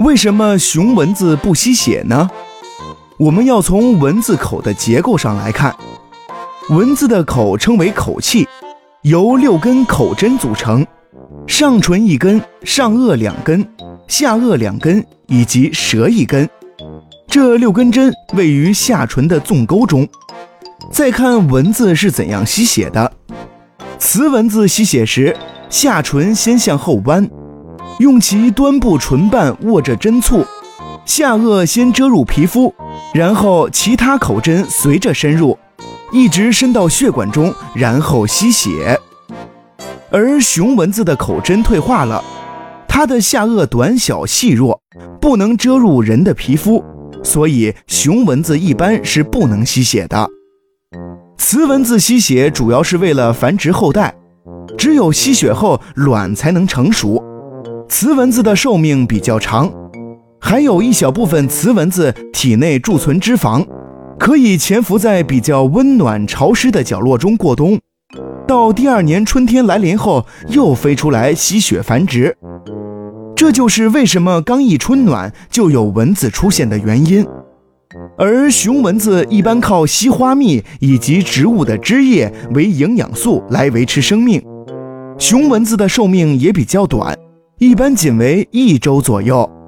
为什么雄蚊子不吸血呢？我们要从蚊子口的结构上来看，蚊子的口称为口器，由六根口针组成，上唇一根，上颚两根，下颚两根，以及舌一根。这六根针位于下唇的纵沟中。再看蚊子是怎样吸血的，雌蚊子吸血时，下唇先向后弯，用其端部唇瓣握着针簇。下颚先遮入皮肤，然后其他口针随着深入，一直伸到血管中，然后吸血。而雄蚊子的口针退化了，它的下颚短小细弱，不能遮入人的皮肤，所以雄蚊子一般是不能吸血的。雌蚊子吸血主要是为了繁殖后代，只有吸血后卵才能成熟。雌蚊子的寿命比较长。还有一小部分雌蚊子体内贮存脂肪，可以潜伏在比较温暖潮湿的角落中过冬，到第二年春天来临后又飞出来吸血繁殖。这就是为什么刚一春暖就有蚊子出现的原因。而雄蚊子一般靠吸花蜜以及植物的汁液为营养素来维持生命，雄蚊子的寿命也比较短，一般仅为一周左右。